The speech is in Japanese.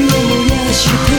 を燃やして